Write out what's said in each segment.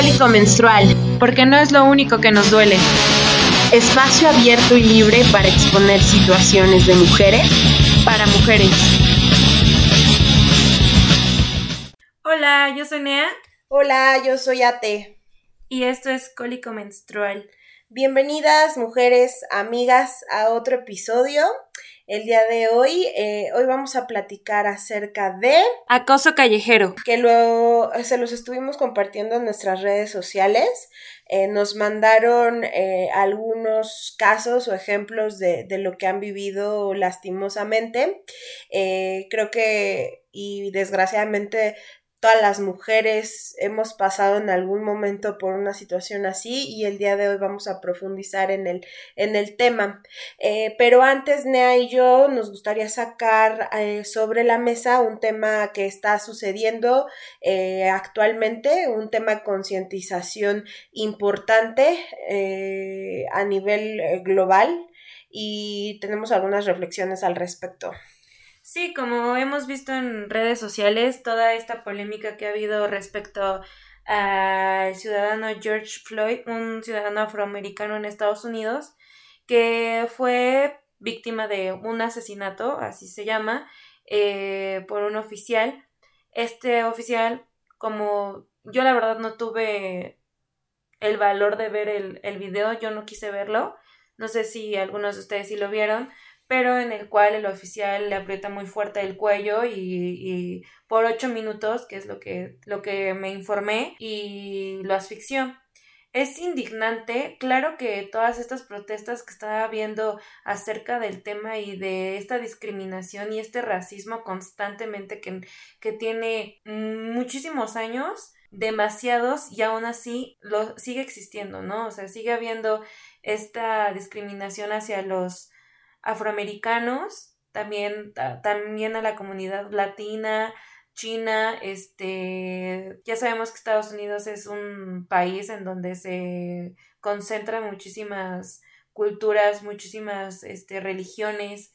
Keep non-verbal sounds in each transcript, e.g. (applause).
Cólico menstrual, porque no es lo único que nos duele. Espacio abierto y libre para exponer situaciones de mujeres para mujeres. Hola, yo soy Nea. Hola, yo soy Ate. Y esto es Cólico menstrual. Bienvenidas, mujeres, amigas, a otro episodio. El día de hoy, eh, hoy vamos a platicar acerca de... Acoso callejero. Que lo, se los estuvimos compartiendo en nuestras redes sociales. Eh, nos mandaron eh, algunos casos o ejemplos de, de, lo que han vivido lastimosamente. creo que, y desgraciadamente, todas las mujeres hemos pasado en algún momento por una situación así y el día de hoy vamos a profundizar en el, en el tema. Eh, pero antes, Nea y yo nos gustaría sacar eh, sobre la mesa un tema que está sucediendo eh, actualmente, un tema de concientización importante a nivel global y tenemos algunas reflexiones al respecto. Sí, como hemos visto en redes sociales, toda esta polémica que ha habido respecto al ciudadano George Floyd, un ciudadano afroamericano en Estados Unidos, que fue víctima de un asesinato, así se llama, eh, por un oficial. Este oficial, como yo la verdad no tuve el valor de ver el, el video, yo no quise verlo, no sé si algunos de ustedes sí lo vieron, pero en el cual el oficial le aprieta muy fuerte el cuello y, por ocho minutos, que es lo que, lo que me informé, y lo asfixió. Es indignante, claro que todas estas protestas que estaba viendo acerca del tema y de esta discriminación y este racismo constantemente que, que tiene muchísimos años, demasiados y aún así lo sigue existiendo, ¿no? O sea, sigue habiendo esta discriminación hacia los afroamericanos, también, también a la comunidad latina, China, este, ya sabemos que Estados Unidos es un país en donde se concentran muchísimas culturas, muchísimas este, religiones,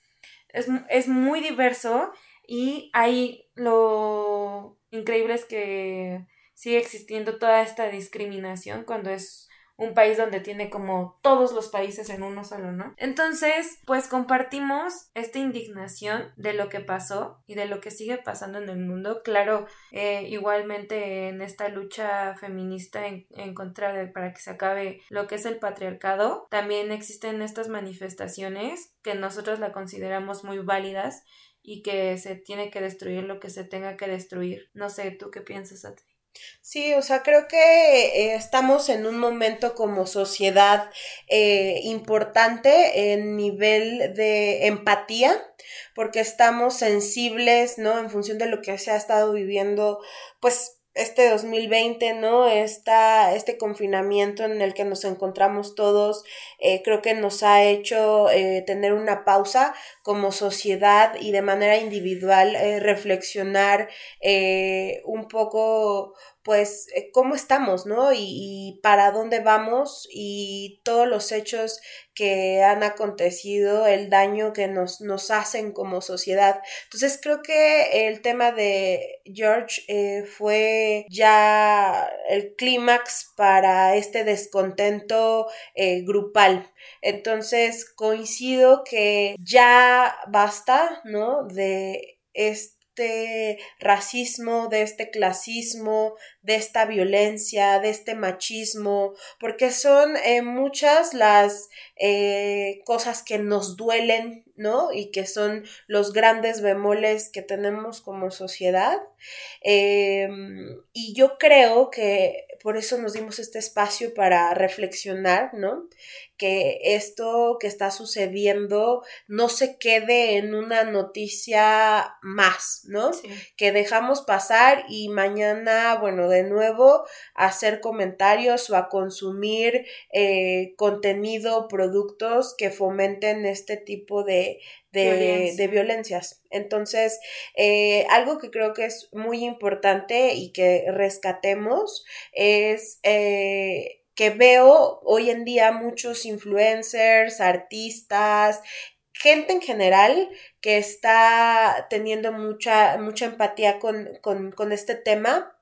es, es muy diverso y ahí lo increíble es que sigue existiendo toda esta discriminación cuando es un país donde tiene como todos los países en uno solo, ¿no? Entonces, pues compartimos esta indignación de lo que pasó y de lo que sigue pasando en el mundo. Claro, eh, igualmente en esta lucha feminista en, contra de para que se acabe lo que es el patriarcado, también existen estas manifestaciones que nosotros la consideramos muy válidas y que se tiene que destruir lo que se tenga que destruir. No sé, ¿tú qué piensas, a ti? Sí, o sea, creo que eh, estamos en un momento como sociedad eh, importante en nivel de empatía, porque estamos sensibles, ¿no? En función de lo que se ha estado viviendo, pues este 2020, ¿no? Esta, este confinamiento en el que nos encontramos todos, eh, creo que nos ha hecho eh, tener una pausa como sociedad y de manera individual eh, reflexionar un poco pues eh, cómo estamos, ¿no? Y, para dónde vamos y todos los hechos que han acontecido, el daño que nos, nos hacen como sociedad. Entonces creo que el tema de George eh, fue ya el clímax para este descontento eh, grupal. Entonces coincido que ya basta, ¿no? De este este racismo, de este clasismo, de esta violencia, de este machismo, porque son eh, muchas las eh, cosas que nos duelen, ¿no? Y que son los grandes bemoles que tenemos como sociedad. Em, y yo creo que por eso nos dimos este espacio para reflexionar, ¿no? Que esto que está sucediendo no se quede en una noticia más, ¿no? Que dejamos pasar y mañana, bueno, de nuevo a hacer comentarios o a consumir eh, contenido, productos que fomenten este tipo de, de, violencias. Entonces, eh, algo que creo que es muy importante y que rescatemos es eh, que veo hoy en día muchos influencers, artistas, gente en general que está teniendo mucha, mucha empatía con, con, con este tema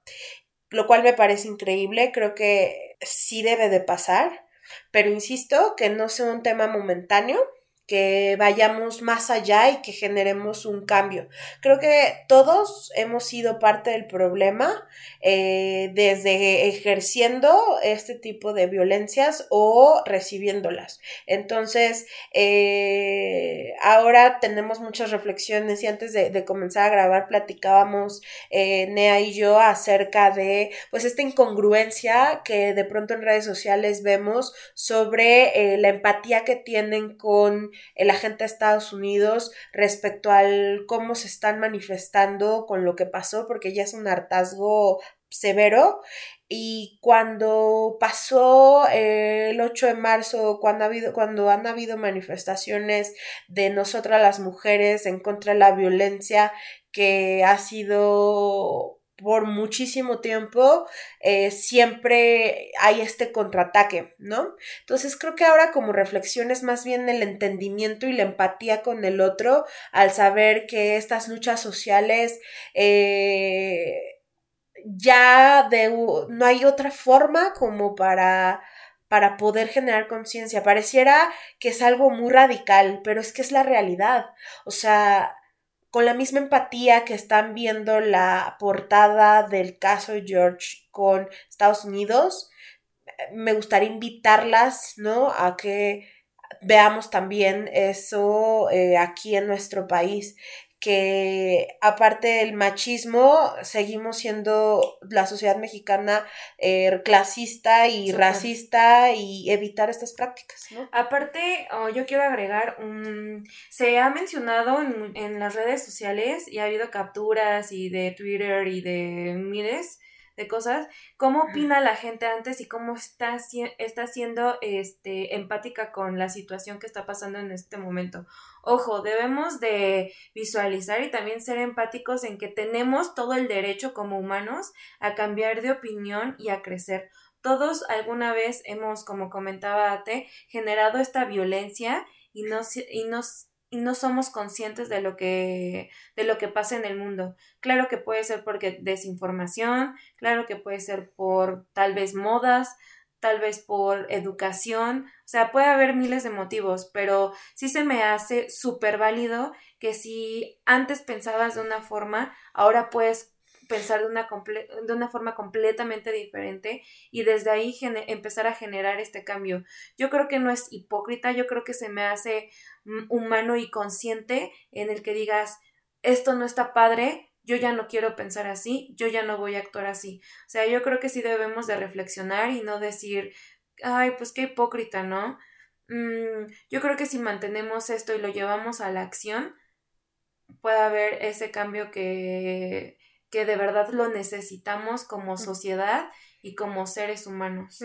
lo cual me parece increíble, creo que sí debe de pasar, pero insisto que no sea un tema momentáneo, que vayamos más allá y que generemos un cambio. Creo que todos hemos sido parte del problema eh, desde ejerciendo este tipo de violencias o recibiéndolas. Entonces, eh, ahora tenemos muchas reflexiones y antes de, comenzar a grabar platicábamos eh, Nea y yo acerca de pues esta incongruencia que de pronto en redes sociales vemos sobre la empatía que tienen con la gente de Estados Unidos respecto al cómo se están manifestando con lo que pasó, porque ya es un hartazgo severo. Y cuando pasó eh, el 8 de marzo, cuando, ha habido, cuando han habido manifestaciones de nosotras las mujeres en contra de la violencia que ha sido por muchísimo tiempo, eh, siempre hay este contraataque, ¿no? Entonces creo que ahora como reflexión es más bien el entendimiento y la empatía con el otro al saber que estas luchas sociales eh, ya de, no hay otra forma como para para poder generar conciencia. Pareciera que es algo muy radical, pero es que es la realidad. O sea, con la misma empatía que están viendo la portada del caso George con Estados Unidos, me gustaría invitarlas, ¿no? A que veamos también eso eh, aquí en nuestro país que aparte del machismo, seguimos siendo la sociedad mexicana eh, clasista y racista y evitar estas prácticas. ¿no? Aparte, oh, yo quiero agregar, un, se ha mencionado en, en, las redes sociales y ha habido capturas y de Twitter y de miles de cosas, cómo opina la gente antes y cómo está, está siendo este, empática con la situación que está pasando en este momento. Ojo, debemos de visualizar y también ser empáticos en que tenemos todo el derecho como humanos a cambiar de opinión y a crecer. Todos alguna vez hemos, como comentaba Ate, generado esta violencia y nos, y y no somos conscientes de lo que de lo que pasa en el mundo. Claro que puede ser porque desinformación, claro que puede ser por tal vez modas, tal vez por educación, o sea, puede haber miles de motivos, pero sí se me hace súper válido que si antes pensabas de una forma, ahora puedes pensar de una, de una forma completamente diferente y desde ahí empezar a generar este cambio. Yo creo que no es hipócrita, yo creo que se me hace humano y consciente en el que digas, esto no está padre, yo ya no quiero pensar así, yo ya no voy a actuar así. O sea, yo creo que sí debemos de reflexionar y no decir, ay, pues qué hipócrita, ¿no? Mm, yo creo que si mantenemos esto y lo llevamos a la acción, puede haber ese cambio que, que de verdad lo necesitamos como sociedad y como seres humanos.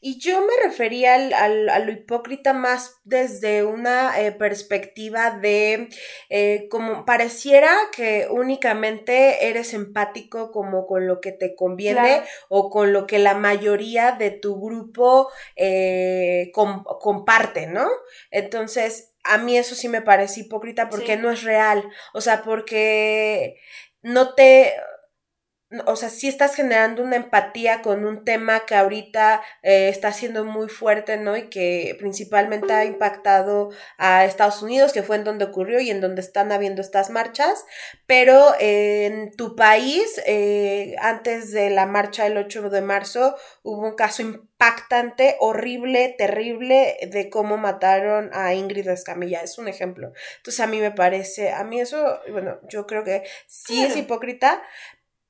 Y yo me refería al, a lo hipócrita más desde una eh, perspectiva de eh, como pareciera que únicamente eres empático como con lo que te conviene o con lo que la mayoría de tu grupo eh, comparte, ¿no? Entonces, a mí eso sí me parece hipócrita porque no es real, o sea, porque no te o sea, sí estás generando una empatía con un tema que ahorita eh, está siendo muy fuerte, ¿no? Y que principalmente ha impactado a Estados Unidos, que fue en donde ocurrió y en donde están habiendo estas marchas, pero en tu país, eh, antes de la marcha del 8 de marzo, hubo un caso impactante, horrible, terrible de cómo mataron a Ingrid Escamilla, es un ejemplo. Entonces a mí me parece, a mí eso, bueno, yo creo que sí es hipócrita,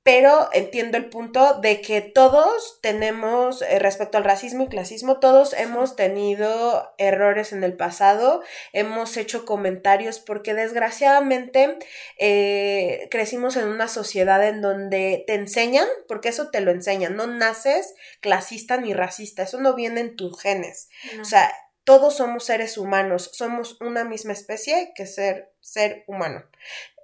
pero entiendo el punto de que todos tenemos, eh, respecto al racismo y clasismo, todos hemos tenido errores en el pasado, hemos hecho comentarios porque desgraciadamente eh, crecimos en una sociedad en donde te enseñan, porque eso te lo enseñan, no naces clasista ni racista, eso no viene en tus genes. O sea, todos somos seres humanos, somos una misma especie que ser, ser humano.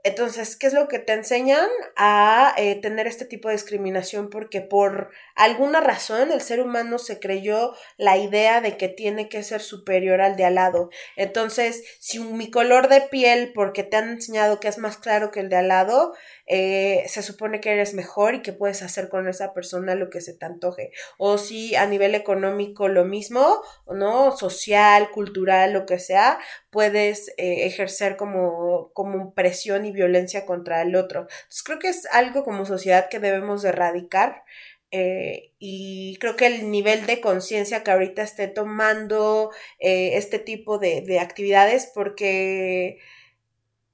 Entonces, ¿qué es lo que te enseñan a eh, tener este tipo de discriminación? Porque por alguna razón el ser humano se creyó la idea de que tiene que ser superior al de al lado. Entonces, si mi color de piel, porque te han enseñado que es más claro que el de al lado, eh, se supone que eres mejor y que puedes hacer con esa persona lo que se te antoje. O si a nivel económico lo mismo, ¿no? Social, cultural, lo que sea, puedes eh, ejercer como, como presión y violencia contra el otro. Entonces creo que es algo como sociedad que debemos erradicar. Eh, y creo que el nivel de conciencia que ahorita esté tomando este tipo de, de actividades, porque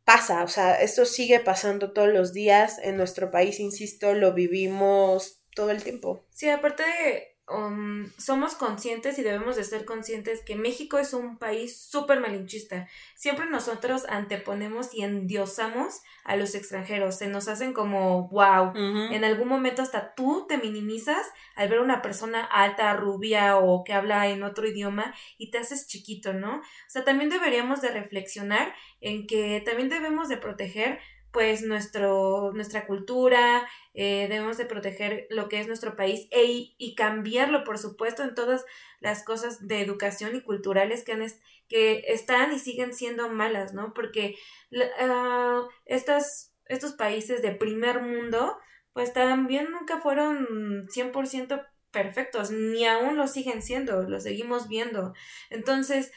pasa, o sea, esto sigue pasando todos los días en nuestro país, insisto, lo vivimos todo el tiempo. Sí, aparte Um, somos conscientes y debemos de ser conscientes que México es un país súper malinchista. Siempre nosotros anteponemos y endiosamos a los extranjeros. Se nos hacen como wow. En algún momento hasta tú te minimizas al ver una persona alta, rubia o que habla en otro idioma y te haces chiquito, ¿no? O sea, también deberíamos de reflexionar en que también debemos de proteger pues nuestro, nuestra cultura, eh, debemos de proteger lo que es nuestro país e, y cambiarlo, por supuesto, en todas las cosas de educación y culturales que, han que están y siguen siendo malas, ¿no? Porque uh, estas, estos países de primer mundo, pues también nunca fueron 100% perfectos, ni aún lo siguen siendo, lo seguimos viendo. Entonces,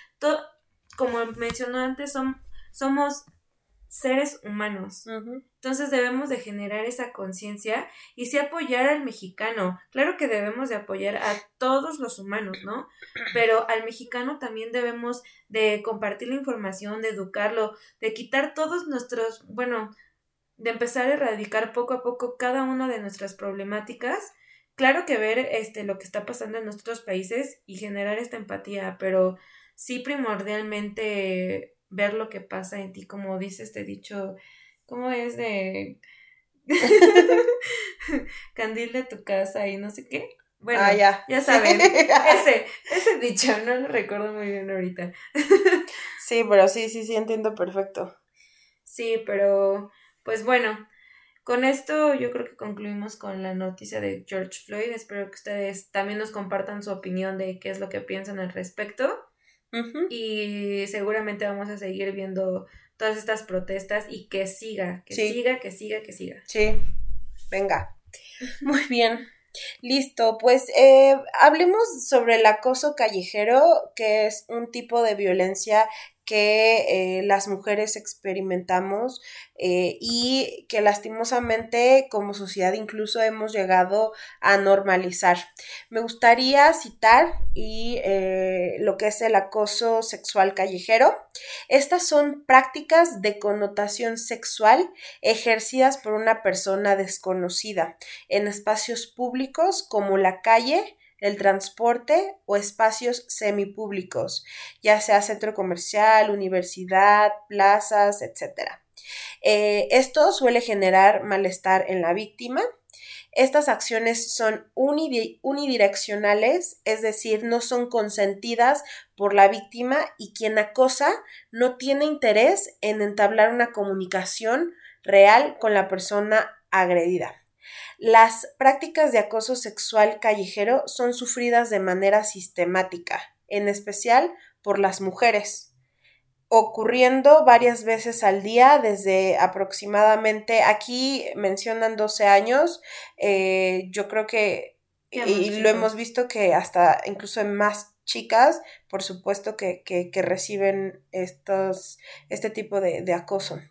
como mencionó antes, son, somos seres humanos. Entonces debemos de generar esa conciencia y sí apoyar al mexicano. Claro que debemos de apoyar a todos los humanos, ¿no? Pero al mexicano también debemos de compartir la información, de educarlo, de quitar todos nuestros, bueno, de empezar a erradicar poco a poco cada una de nuestras problemáticas. Claro que ver este lo que está pasando en nuestros países y generar esta empatía, pero sí primordialmente ver lo que pasa en ti, como dice este dicho, ¿cómo es de (laughs) candil de tu casa y no sé qué? Bueno, ah, ya. ya saben, (laughs) ese, ese dicho, no lo recuerdo muy bien ahorita. (laughs) sí, pero sí, sí, sí, entiendo perfecto. Sí, pero pues bueno, con esto yo creo que concluimos con la noticia de George Floyd. Espero que ustedes también nos compartan su opinión de qué es lo que piensan al respecto. Y seguramente vamos a seguir viendo todas estas protestas y que siga, que siga, que siga, que siga. Sí, venga. Muy bien. Listo, pues eh, hablemos sobre el acoso callejero, que es un tipo de violencia que eh, las mujeres experimentamos eh, y que lastimosamente como sociedad incluso hemos llegado a normalizar. Me gustaría citar y eh, lo que es el acoso sexual callejero. Estas son prácticas de connotación sexual ejercidas por una persona desconocida en espacios públicos como la calle, el transporte o espacios semipúblicos, ya sea centro comercial, universidad, plazas, etc. Eh, esto suele generar malestar en la víctima. Estas acciones son unidireccionales, es decir, no son consentidas por la víctima y quien acosa no tiene interés en entablar una comunicación real con la persona agredida. Las prácticas de acoso sexual callejero son sufridas de manera sistemática, en especial por las mujeres, ocurriendo varias veces al día desde aproximadamente, aquí mencionan 12 años, eh, yo creo que, y, lo hemos visto que hasta incluso en más chicas, por supuesto que, que, reciben estos, este tipo de, de acoso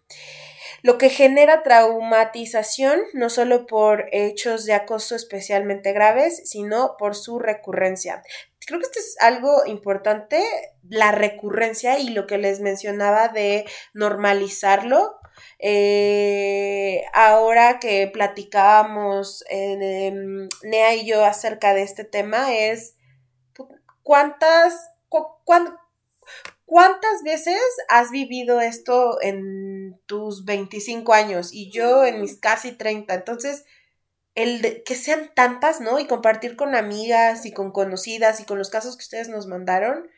lo que genera traumatización no solo por hechos de acoso especialmente graves, sino por su recurrencia. Creo que esto es algo importante, la recurrencia y lo que les mencionaba de normalizarlo. Eh, ahora que platicábamos em, Nea y yo acerca de este tema es cuántas, ¿Cuántas veces has vivido esto en tus 25 años y yo en mis casi 30? Entonces, el que sean tantas, ¿no? Y compartir con amigas y con conocidas y con los casos que ustedes nos mandaron.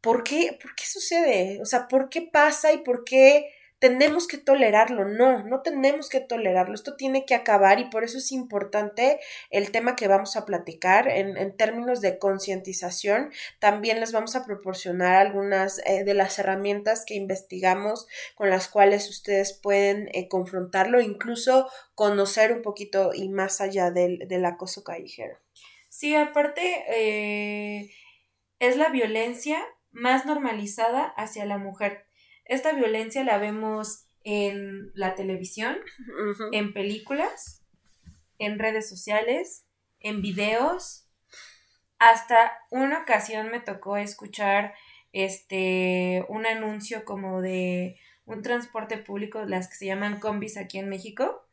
¿Por qué? ¿Por qué sucede? O sea, ¿por qué pasa y por qué tenemos que tolerarlo, no, no tenemos que tolerarlo, esto tiene que acabar y por eso es importante el tema que vamos a platicar en, en términos de concientización. También les vamos a proporcionar algunas eh, de las herramientas que investigamos con las cuales ustedes pueden eh, confrontarlo, incluso conocer un poquito y más allá del, del acoso callejero. Sí, aparte, eh, es la violencia más normalizada hacia la mujer. Esta violencia la vemos en la televisión, en películas, en redes sociales, en videos. Hasta una ocasión me tocó escuchar este un anuncio como de un transporte público, las que se llaman combis aquí en México,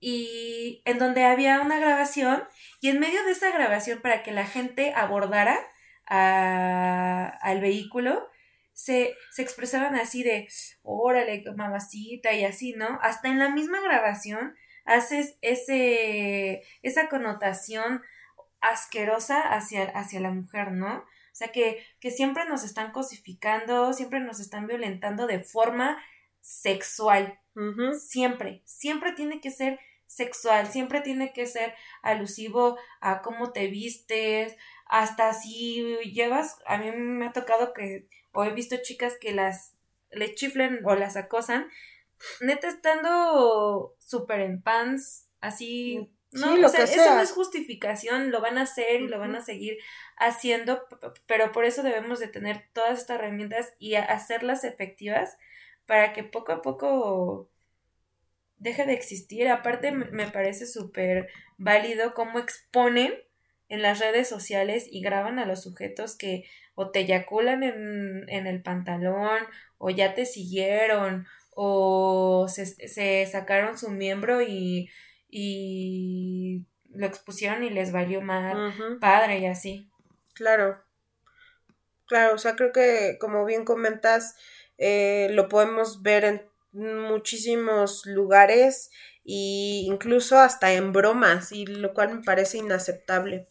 y en donde había una grabación, y en medio de esa grabación para que la gente abordara al vehículo, se, se expresaban así de, órale, mamacita, y así, ¿no? Hasta en la misma grabación haces ese, esa connotación asquerosa hacia, hacia la mujer, ¿no? O sea, que, que siempre nos están cosificando, siempre nos están violentando de forma sexual. Siempre, siempre tiene que ser sexual, siempre tiene que ser alusivo a cómo te vistes, hasta si llevas, a mí me ha tocado que, o he visto chicas que las le chiflen o las acosan, neta estando súper en pants, así no, o sea, eso no es justificación, lo van a hacer y lo van a seguir haciendo, pero por eso debemos de tener todas estas herramientas y hacerlas efectivas para que poco a poco deje de existir. Aparte me parece súper válido cómo exponen en las redes sociales y graban a los sujetos que o te eyaculan en, en el pantalón o ya te siguieron o se, se sacaron su miembro y y lo expusieron y les valió mal, padre y así. Claro, claro, o sea, creo que como bien comentas, eh, lo podemos ver en muchísimos lugares e incluso hasta en bromas, y lo cual me parece inaceptable.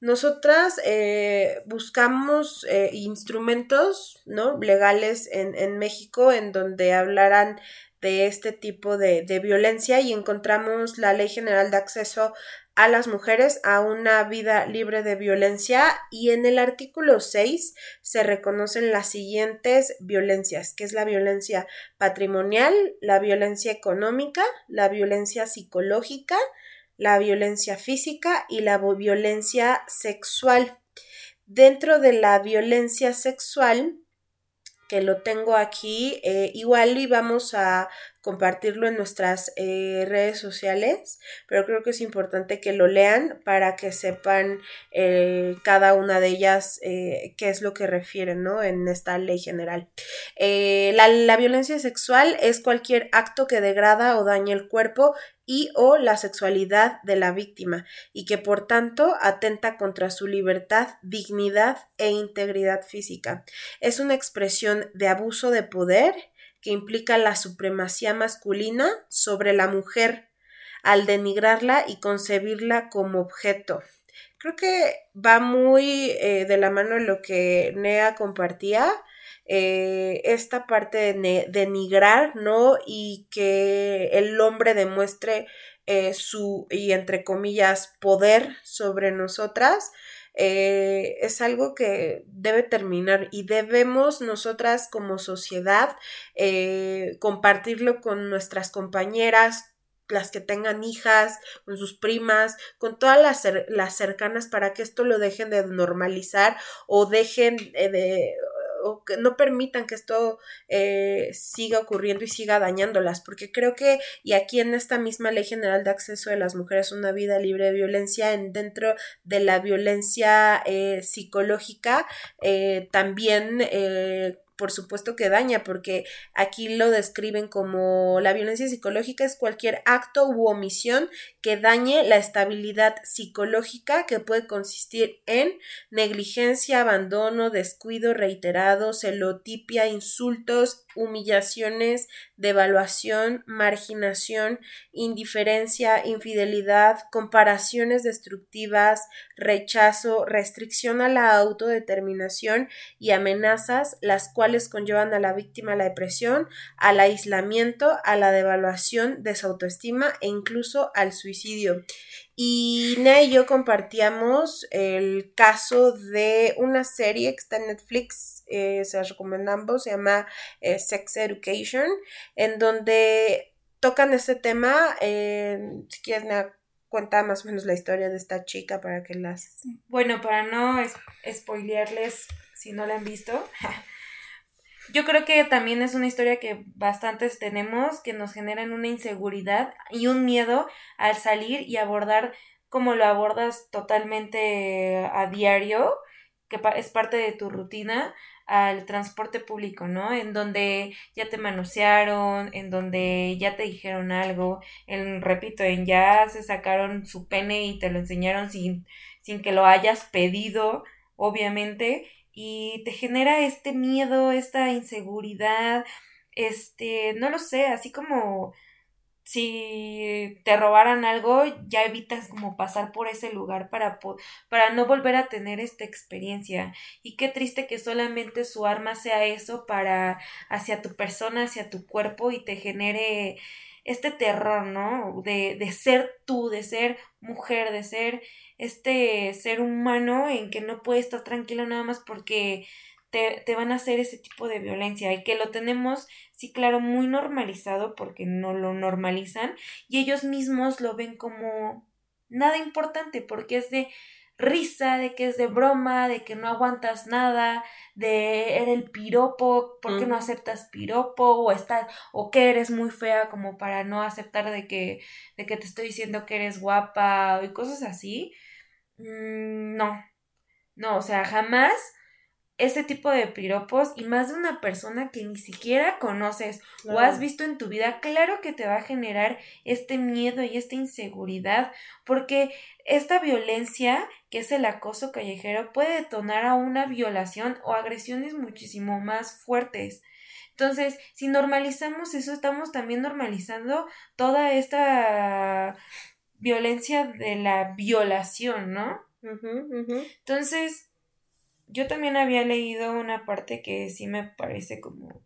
Nosotras eh, buscamos eh, instrumentos ¿no? legales en, en México en donde hablaran de este tipo de, de, violencia y encontramos la Ley General de Acceso a las Mujeres a una vida libre de violencia y en el artículo 6 se reconocen las siguientes violencias, que es la violencia patrimonial, la violencia económica, la violencia psicológica, la violencia física y la violencia sexual. Dentro de la violencia sexual, que lo tengo aquí. Eh, igual íbamos a compartirlo en nuestras eh, redes sociales, pero creo que es importante que lo lean para que sepan eh, cada una de ellas qué es lo que refieren ¿no? en esta ley general. La, la violencia sexual es cualquier acto que degrada o daña el cuerpo y o la sexualidad de la víctima y que por tanto atenta contra su libertad, dignidad e integridad física. Es una expresión de abuso de poder que implica la supremacía masculina sobre la mujer al denigrarla y concebirla como objeto. Creo que va muy eh, de la mano lo que Nea compartía eh, esta parte de denigrar, ¿no? Y que el hombre demuestre eh, su, y entre comillas, poder sobre nosotras, eh, es algo que debe terminar y debemos nosotras como sociedad compartirlo con nuestras compañeras, las que tengan hijas, con sus primas, con todas las, las cercanas para que esto lo dejen de normalizar o dejen de o que no permitan que esto eh, siga ocurriendo y siga dañándolas, porque creo que, y aquí en esta misma Ley General de Acceso de las Mujeres a una vida libre de violencia, en, dentro de la violencia eh, psicológica, eh, también por supuesto que daña, porque aquí lo describen como la violencia psicológica es cualquier acto u omisión que dañe la estabilidad psicológica que puede consistir en negligencia, abandono, descuido reiterado, celotipia, insultos, humillaciones, devaluación, marginación, indiferencia, infidelidad, comparaciones destructivas, rechazo, restricción a la autodeterminación y amenazas, las cuales cuales conllevan a la víctima a la depresión, al aislamiento, a la devaluación de su autoestima e incluso al suicidio. Y Nea y yo compartíamos el caso de una serie que está en Netflix, eh, se las recomendamos, se llama eh, Sex Education, en donde tocan este tema. si quieres, Nea, cuenta más o menos la historia de esta chica para que las... Bueno, para no spoilearles si no la han visto. (laughs) Yo creo que también es una historia que bastantes tenemos, que nos generan una inseguridad y un miedo al salir y abordar como lo abordas totalmente a diario, que es parte de tu rutina, al transporte público, ¿no? En donde ya te manosearon, en donde ya te dijeron algo, en, repito, en ya se sacaron su pene y te lo enseñaron sin, sin que lo hayas pedido, obviamente, y te genera este miedo, esta inseguridad, este, no lo sé, así como si te robaran algo, ya evitas como pasar por ese lugar para, para no volver a tener esta experiencia. Y qué triste que solamente su arma sea eso para hacia tu persona, hacia tu cuerpo y te genere este terror, ¿no? De, de ser tú, de ser mujer, de ser este ser humano en que no puedes estar tranquilo nada más porque te, te, van a hacer ese tipo de violencia y que lo tenemos, sí, claro, muy normalizado porque no lo normalizan y ellos mismos lo ven como nada importante porque es de risa, de que es de broma, de que no aguantas nada, de era el piropo, ¿por qué no aceptas piropo? O estás, o que eres muy fea como para no aceptar de que, de que te estoy diciendo que eres guapa y cosas así. Mm, no, no, o sea, jamás ese tipo de piropos y más de una persona que ni siquiera conoces o has visto en tu vida, claro que te va a generar este miedo y esta inseguridad, porque esta violencia, que es el acoso callejero, puede detonar a una violación o agresiones muchísimo más fuertes. Entonces, si normalizamos eso, estamos también normalizando toda esta violencia de la violación, ¿no? Entonces, yo también había leído una parte que sí me parece como,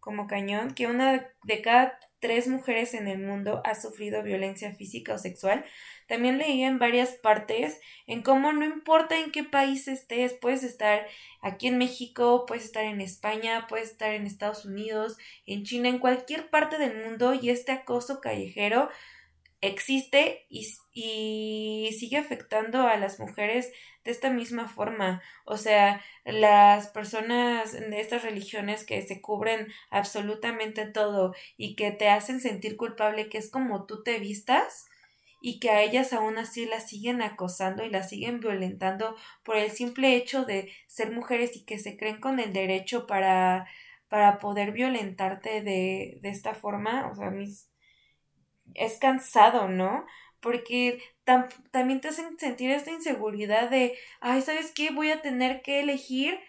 como cañón, que una de cada tres mujeres en el mundo ha sufrido violencia física o sexual. También leí en varias partes en cómo no importa en qué país estés, puedes estar aquí en México, puedes estar en España, puedes estar en Estados Unidos, en China, en cualquier parte del mundo y este acoso callejero existe y, y, sigue afectando a las mujeres de esta misma forma. O sea, las personas de estas religiones que se cubren absolutamente todo y que te hacen sentir culpable, que es como tú te vistas, y que a ellas aún así las siguen acosando y las siguen violentando por el simple hecho de ser mujeres y que se creen con el derecho para para poder violentarte de, de esta forma, o sea, mis, es cansado, ¿no? Porque también te hacen sentir esta inseguridad de, ay, ¿sabes qué? Voy a tener que elegir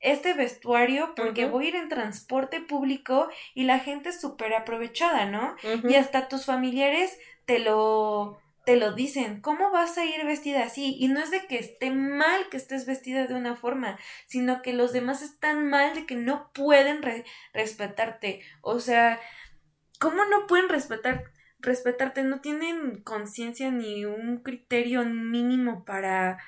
este vestuario porque voy a ir en transporte público y la gente es súper aprovechada, ¿no? Y hasta tus familiares te lo te lo dicen, ¿cómo vas a ir vestida así? Y no es de que esté mal que estés vestida de una forma, sino que los demás están mal de que no pueden respetarte. O sea, ¿cómo no pueden respetar respetarte, no tienen conciencia ni un criterio mínimo para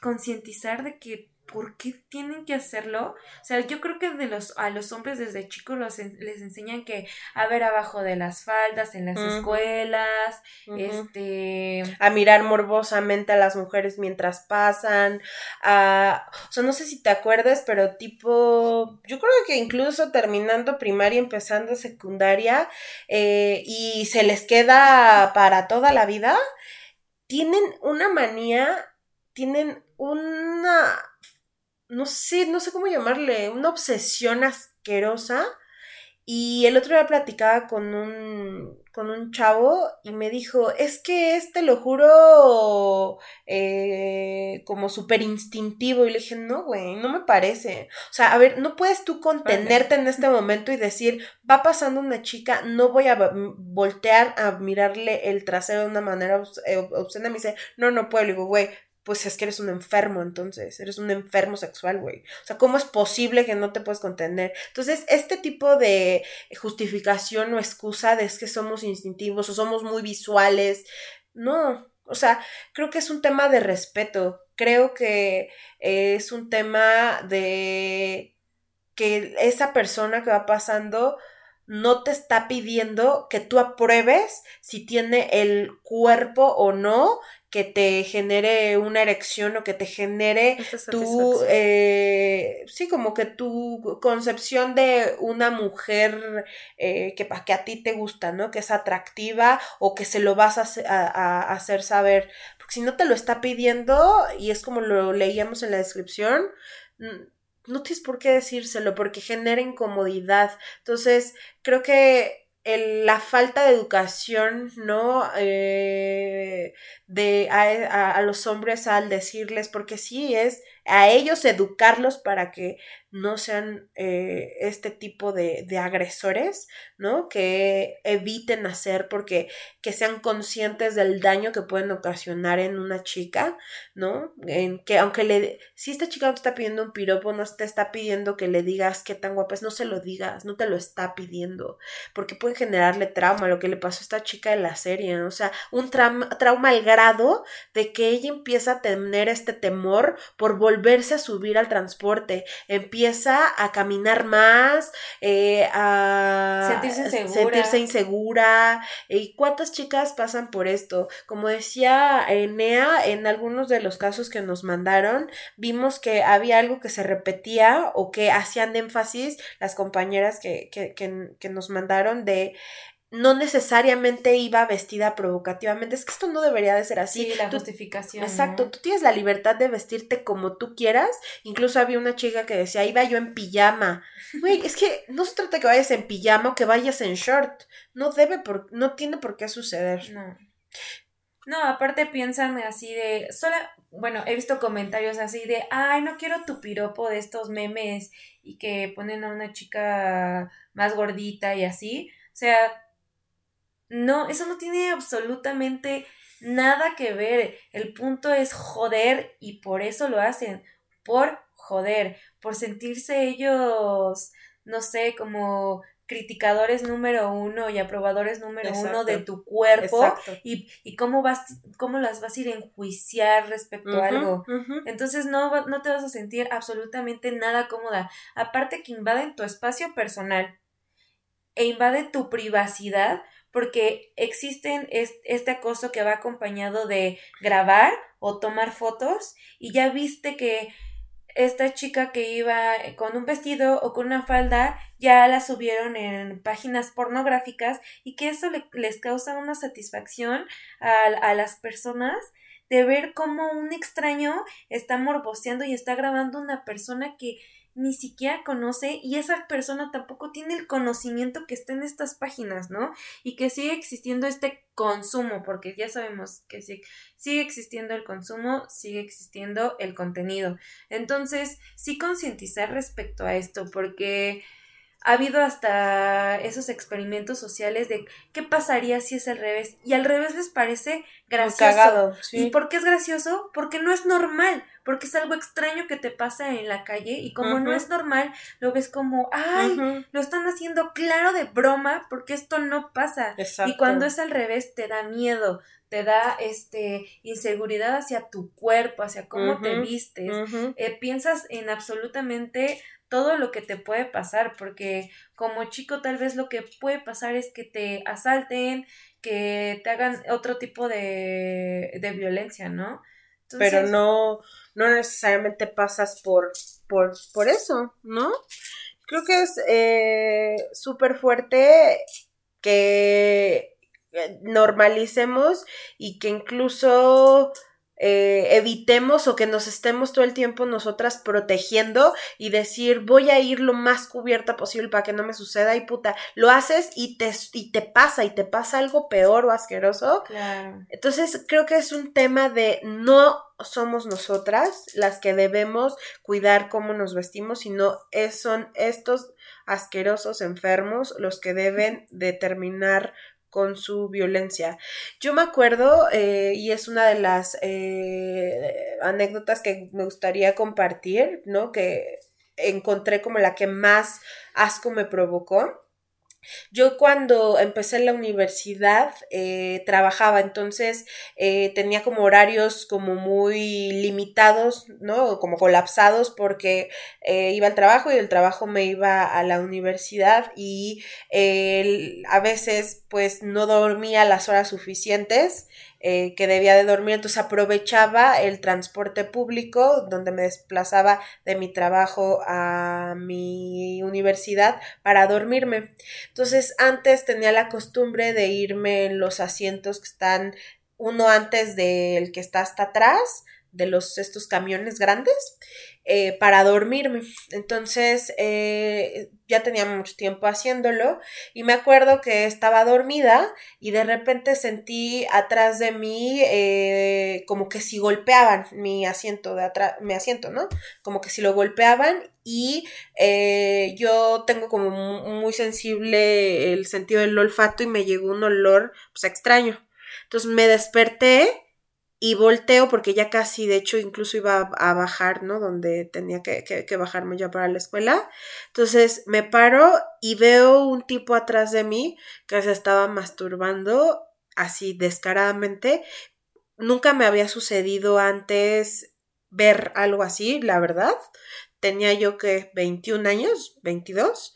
concientizar de que ¿por qué tienen que hacerlo? O sea, yo creo que de los, a los hombres desde chicos los, les enseñan que a ver abajo de las faldas en las escuelas, este... A mirar morbosamente a las mujeres mientras pasan, a... O sea, no sé si te acuerdas, pero tipo, yo creo que incluso terminando primaria, empezando secundaria, eh, y se les queda para toda la vida, tienen una manía, tienen una no sé, no sé cómo llamarle, una obsesión asquerosa. Y el otro día platicaba con un, con un chavo y me dijo, es que este lo juro eh, como súper instintivo. Y le dije, no, güey, no me parece. O sea, a ver, no puedes tú contenerte en este momento y decir, va pasando una chica, no voy a voltear a mirarle el trasero de una manera eh, obscena. Me dice, no, no puedo. Le digo, güey, pues es que eres un enfermo, entonces, eres un enfermo sexual, güey. O sea, ¿cómo es posible que no te puedes contener? Entonces, este tipo de justificación o excusa de es que somos instintivos o somos muy visuales, no, o sea, creo que es un tema de respeto, creo que es un tema de que esa persona que va pasando no te está pidiendo que tú apruebes si tiene el cuerpo o no que te genere una erección o que te genere tu, eh, sí, como que tu concepción de una mujer eh, que, que a ti te gusta, ¿no? Que es atractiva o que se lo vas a, hacer saber. Porque si no te lo está pidiendo, y es como lo leíamos en la descripción, no tienes por qué decírselo porque genera incomodidad. Entonces, creo que la falta de educación, ¿no? Eh, de a, a, los hombres al decirles, porque sí es a ellos educarlos para que no sean eh, este tipo de, de, agresores, ¿no? Que eviten hacer porque que sean conscientes del daño que pueden ocasionar en una chica, ¿no? En que aunque le, si esta chica te está pidiendo un piropo, no te está pidiendo que le digas qué tan guapa es, no se lo digas, no te lo está pidiendo, porque puede generarle trauma, lo que le pasó a esta chica de la serie, ¿no? o sea, un trauma, trauma al grado de que ella empieza a tener este temor por volverse a subir al transporte, empieza a caminar más, eh, a sentirse insegura. ¿Y cuántas chicas pasan por esto? Como decía Enea, en algunos de los casos que nos mandaron, vimos que había algo que se repetía o que hacían énfasis las compañeras que, que, que nos mandaron de no necesariamente iba vestida provocativamente. Es que esto no debería de ser así. Sí, la justificación. Exacto, tú tienes la libertad de vestirte como tú quieras. Incluso había una chica que decía, iba yo en pijama. Güey, es que no se trata que vayas en pijama o que vayas en short. No debe, por, no tiene por qué suceder. No. No, aparte piensan así de, sola, bueno, he visto comentarios así de, ay, no quiero tu piropo de estos memes y que ponen a una chica más gordita y así. O sea, no, eso no tiene absolutamente nada que ver. El punto es joder y por eso lo hacen. Por joder, por sentirse ellos, no sé, como criticadores número uno y aprobadores número uno de tu cuerpo y, y, cómo vas, cómo las vas a ir a enjuiciar respecto a algo. Entonces no, no te vas a sentir absolutamente nada cómoda. Aparte que invaden tu espacio personal e invade tu privacidad, porque existen este acoso que va acompañado de grabar o tomar fotos. Y ya viste que esta chica que iba con un vestido o con una falda ya la subieron en páginas pornográficas y que eso les causa una satisfacción a, a las personas de ver cómo un extraño está morboseando y está grabando una persona que ni siquiera conoce y esa persona tampoco tiene el conocimiento que está en estas páginas, ¿no? Y que sigue existiendo este consumo, porque ya sabemos que sigue existiendo el consumo, sigue existiendo el contenido. Entonces, sí concientizar respecto a esto, porque ha habido hasta esos experimentos sociales de qué pasaría si es al revés. Y al revés les parece gracioso. ¿Y por qué es gracioso? Porque no es normal, porque es algo extraño que te pasa en la calle y como no es normal, lo ves como, ay, lo están haciendo claro de broma porque esto no pasa. Y cuando es al revés, te da miedo, te da este inseguridad hacia tu cuerpo, hacia cómo te vistes. Eh, piensas en absolutamente todo lo que te puede pasar, porque como chico tal vez lo que puede pasar es que te asalten, que te hagan otro tipo de, de violencia, ¿no? Pero no, no necesariamente pasas por, por, por eso, ¿no? Creo que es eh, súper fuerte que normalicemos y que incluso eh, evitemos o que nos estemos todo el tiempo nosotras protegiendo y decir voy a ir lo más cubierta posible para que no me suceda y puta, lo haces y te, y te pasa y te pasa algo peor o asqueroso. Entonces creo que es un tema de no somos nosotras las que debemos cuidar cómo nos vestimos, sino es, son estos asquerosos enfermos los que deben (laughs) determinar con su violencia. Yo me acuerdo, eh, y es una de las eh, anécdotas que me gustaría compartir, ¿no? Que encontré como la que más asco me provocó. Yo cuando empecé la universidad eh, trabajaba, entonces eh, tenía como horarios como muy limitados, ¿no? Como colapsados porque eh, iba al trabajo y del trabajo me iba a la universidad y a veces pues no dormía las horas suficientes eh, que debía de dormir, entonces aprovechaba el transporte público donde me desplazaba de mi trabajo a mi universidad para dormirme. Entonces antes tenía la costumbre de irme en los asientos que están uno antes del que está hasta atrás de los estos camiones grandes eh, para dormirme. Entonces eh, ya tenía mucho tiempo haciéndolo y me acuerdo que estaba dormida y de repente sentí atrás de mí eh, como que si golpeaban mi asiento de atrás, mi asiento, ¿no? Como que si lo golpeaban y yo tengo como muy sensible el sentido del olfato y me llegó un olor pues extraño. Entonces me desperté y volteo porque ya casi, de hecho, incluso iba a, bajar, ¿no? Donde tenía que, que, bajarme ya para la escuela. Entonces me paro y veo un tipo atrás de mí que se estaba masturbando así descaradamente. Nunca me había sucedido antes ver algo así, la verdad. Tenía yo que 21 años, 22.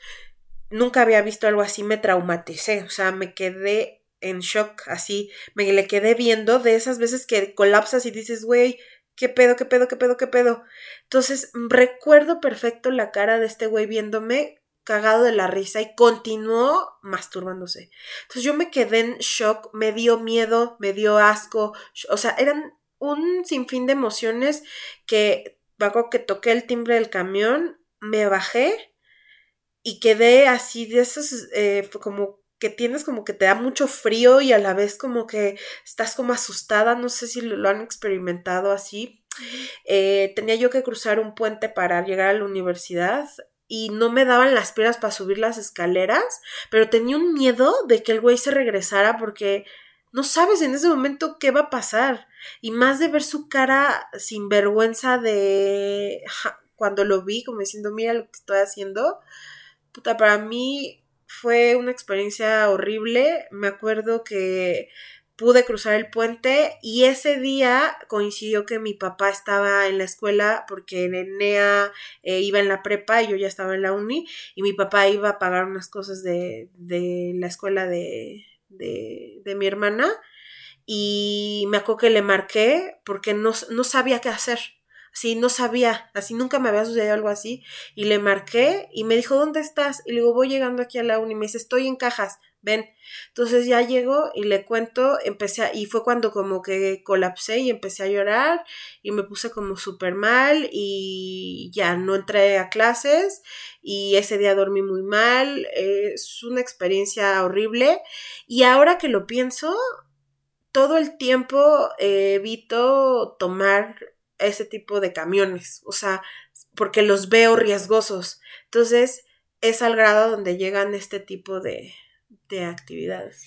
Nunca había visto algo así, me traumaticé, o sea, me quedé en shock, así, me le quedé viendo de esas veces que colapsas y dices, güey, ¿qué pedo, qué pedo, qué pedo, qué pedo? Entonces, recuerdo perfecto la cara de este güey viéndome cagado de la risa y continuó masturbándose. Entonces yo me quedé en shock, me dio miedo, me dio asco, o sea, eran un sinfín de emociones que, que toqué el timbre del camión, me bajé y quedé así de esos, eh, como que tienes como que te da mucho frío y a la vez como que estás como asustada, no sé si lo, han experimentado así. Eh, tenía yo que cruzar un puente para llegar a la universidad y no me daban las piernas para subir las escaleras, pero tenía un miedo de que el güey se regresara porque no sabes en ese momento qué va a pasar. Y más de ver su cara sin vergüenza de cuando lo vi, como diciendo, mira lo que estoy haciendo. Puta, para mí fue una experiencia horrible. Me acuerdo que pude cruzar el puente y ese día coincidió que mi papá estaba en la escuela porque Nenea eh, iba en la prepa y yo ya estaba en la uni y mi papá iba a pagar unas cosas de, de la escuela de, de, de mi hermana y me acuerdo que le marqué porque no, no sabía qué hacer. Sí, no sabía, así nunca me había sucedido algo así. Y le marqué y me dijo, ¿dónde estás? Y le digo, voy llegando aquí a la uni. Y me dice, estoy en cajas, ven. Entonces ya llego y le cuento, empecé, a, y fue cuando como que colapsé y empecé a llorar y me puse como súper mal y ya no entré a clases y ese día dormí muy mal. Es una experiencia horrible. Y ahora que lo pienso, todo el tiempo evito tomar ese tipo de camiones, o sea, porque los veo riesgosos. Entonces, es al grado donde llegan este tipo de, de actividades.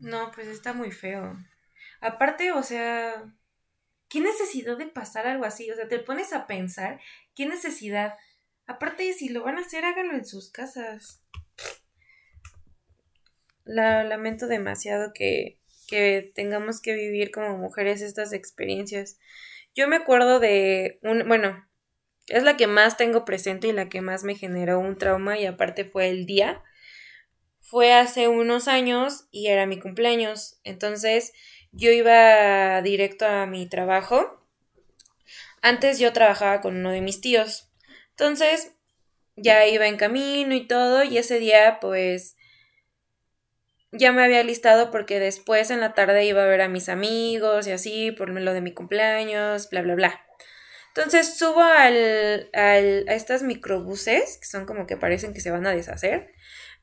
No, pues está muy feo. Aparte, o sea, ¿qué necesidad de pasar algo así? O sea, te pones a pensar, ¿qué necesidad? Aparte, si lo van a hacer, háganlo en sus casas. La, lamento demasiado que, que tengamos que vivir como mujeres estas experiencias. Yo me acuerdo de un, bueno, es la que más tengo presente y la que más me generó un trauma y aparte fue el día. Fue hace unos años y era mi cumpleaños. Entonces yo iba directo a mi trabajo. Antes yo trabajaba con uno de mis tíos. Entonces ya iba en camino y todo y ese día pues ya me había listado porque después en la tarde iba a ver a mis amigos y así, por lo de mi cumpleaños, bla, bla, bla. Entonces subo a estas microbuses, que son como que parecen que se van a deshacer.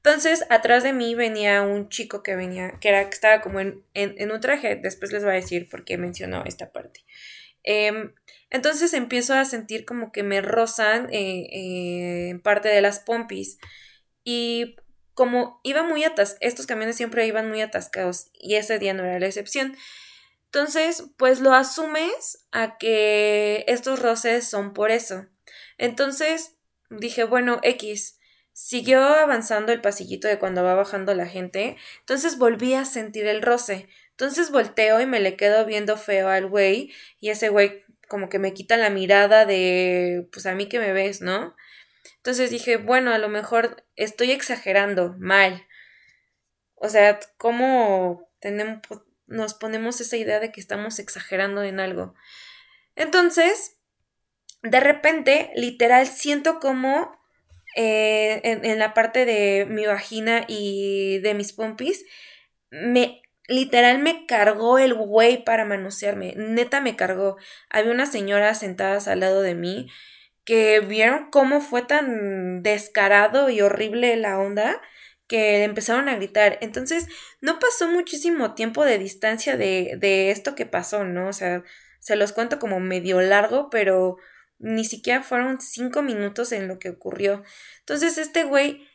Entonces, atrás de mí venía un chico que venía, que era que estaba como en, en, un traje. Después les voy a decir por qué mencionó esta parte. Em, entonces empiezo a sentir como que me rozan eh, eh, en parte de las pompis. Y como iba muy atascados, estos camiones siempre iban muy atascados y ese día no era la excepción. Entonces, pues lo asumes a que estos roces son por eso. Entonces, dije, bueno, X. Siguió avanzando el pasillito de cuando va bajando la gente. Entonces volví a sentir el roce. Entonces volteo y me le quedo viendo feo al güey. Y ese güey como que me quita la mirada de, pues a mí que me ves, ¿no? Entonces dije, bueno, a lo mejor estoy exagerando mal. O sea, ¿cómo tenemos, nos ponemos esa idea de que estamos exagerando en algo? Entonces, de repente, literal, siento como eh, en, la parte de mi vagina y de mis pompis, me literal me cargó el güey para manosearme. Neta me cargó. Había unas señoras sentadas al lado de mí que vieron cómo fue tan descarado y horrible la onda que empezaron a gritar. Entonces, no pasó muchísimo tiempo de distancia de, de esto que pasó, ¿no? O sea, se los cuento como medio largo, pero ni siquiera fueron cinco minutos en lo que ocurrió. Entonces, este güey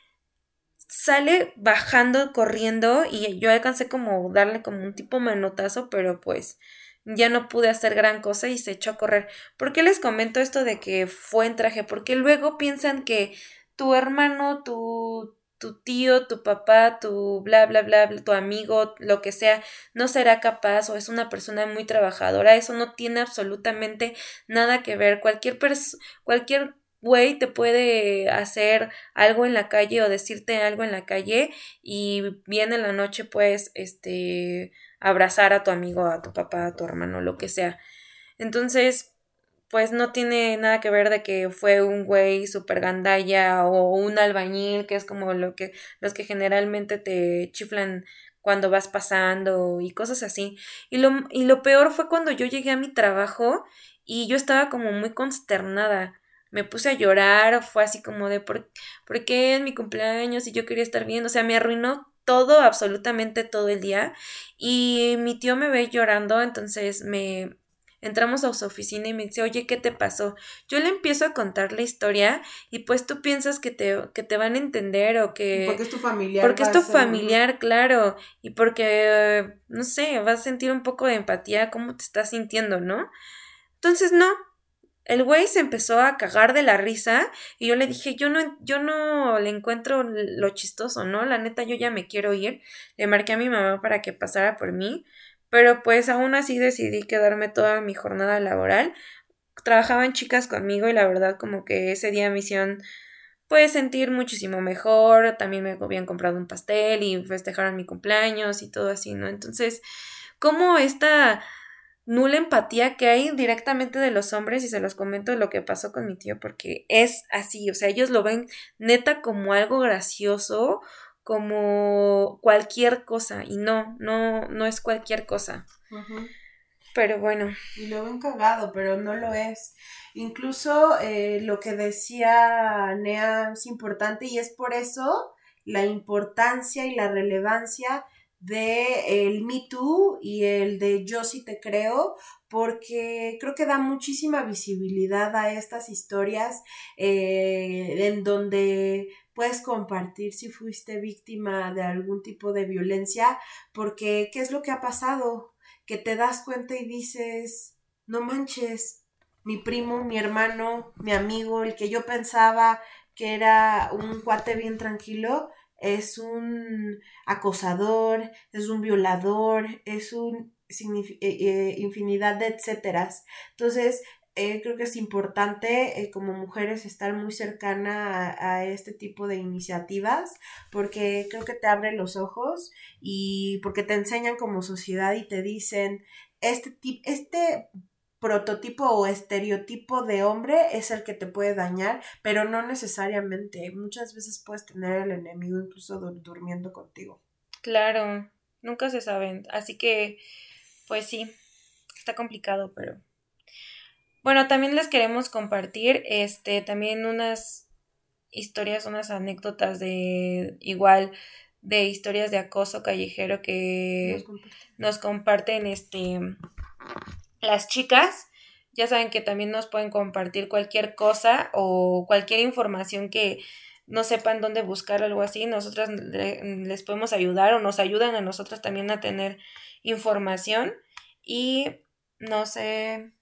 sale bajando, corriendo, y yo alcancé como darle como un tipo manotazo, pero pues ya no pude hacer gran cosa y se echó a correr. ¿Por qué les comento esto de que fue en traje? Porque luego piensan que tu hermano, tu, tu tío, tu papá, tu bla, bla, bla, tu amigo, lo que sea, no será capaz o es una persona muy trabajadora. Eso no tiene absolutamente nada que ver. Cualquier, cualquier güey te puede hacer algo en la calle o decirte algo en la calle y bien en la noche pues este abrazar a tu amigo, a tu papá, a tu hermano, lo que sea. Entonces, pues no tiene nada que ver de que fue un güey super gandalla o un albañil, que es como lo que los que generalmente te chiflan cuando vas pasando y cosas así. Y lo, y lo peor fue cuando yo llegué a mi trabajo y yo estaba como muy consternada. Me puse a llorar, fue así como de ¿por, ¿por qué en mi cumpleaños y yo quería estar bien? O sea, me arruinó todo, absolutamente todo el día. Y mi tío me ve llorando, entonces me entramos a su oficina y me dice, oye, ¿qué te pasó? Yo le empiezo a contar la historia y pues tú piensas que te, que te van a entender o que... Porque es tu familiar. Porque es tu familiar, claro. Y porque, no sé, vas a sentir un poco de empatía, cómo te estás sintiendo, ¿no? Entonces, no, el güey se empezó a cagar de la risa y yo le dije, yo no, yo no le encuentro lo chistoso, ¿no? La neta, yo ya me quiero ir. Le marqué a mi mamá para que pasara por mí, pero pues aún así decidí quedarme toda mi jornada laboral. Trabajaban chicas conmigo y la verdad como que ese día me hicieron pues sentir muchísimo mejor. También me habían comprado un pastel y festejaron mi cumpleaños y todo así, ¿no? Entonces, como esta nula empatía que hay directamente de los hombres y se los comento lo que pasó con mi tío porque es así, o sea, ellos lo ven neta como algo gracioso, como cualquier cosa y no, no, no es cualquier cosa. Pero bueno. Y lo ven cagado, pero no lo es. Incluso eh, lo que decía Nea es importante y es por eso la importancia y la relevancia de el Me Too y el de Yo sí te creo, porque creo que da muchísima visibilidad a estas historias eh, en donde puedes compartir si fuiste víctima de algún tipo de violencia, porque ¿qué es lo que ha pasado? Que te das cuenta y dices, no manches, mi primo, mi hermano, mi amigo, el que yo pensaba que era un cuate bien tranquilo, es un acosador, es un violador, es un eh, eh, infinidad de etcéteras. Entonces, eh, creo que es importante como mujeres estar muy cercana a, este tipo de iniciativas porque creo que te abre los ojos y porque te enseñan como sociedad y te dicen este, este prototipo o estereotipo de hombre es el que te puede dañar, pero no necesariamente. Muchas veces puedes tener el enemigo incluso durmiendo contigo. Claro, nunca se saben. Así que, pues sí, está complicado, pero. Bueno, también les queremos compartir, este, también unas historias, unas anécdotas de igual de historias de acoso callejero que nos nos comparten este las chicas ya saben que también nos pueden compartir cualquier cosa o cualquier información que no sepan dónde buscar algo así, nosotras les podemos ayudar o nos ayudan a nosotros también a tener información. Y no sé,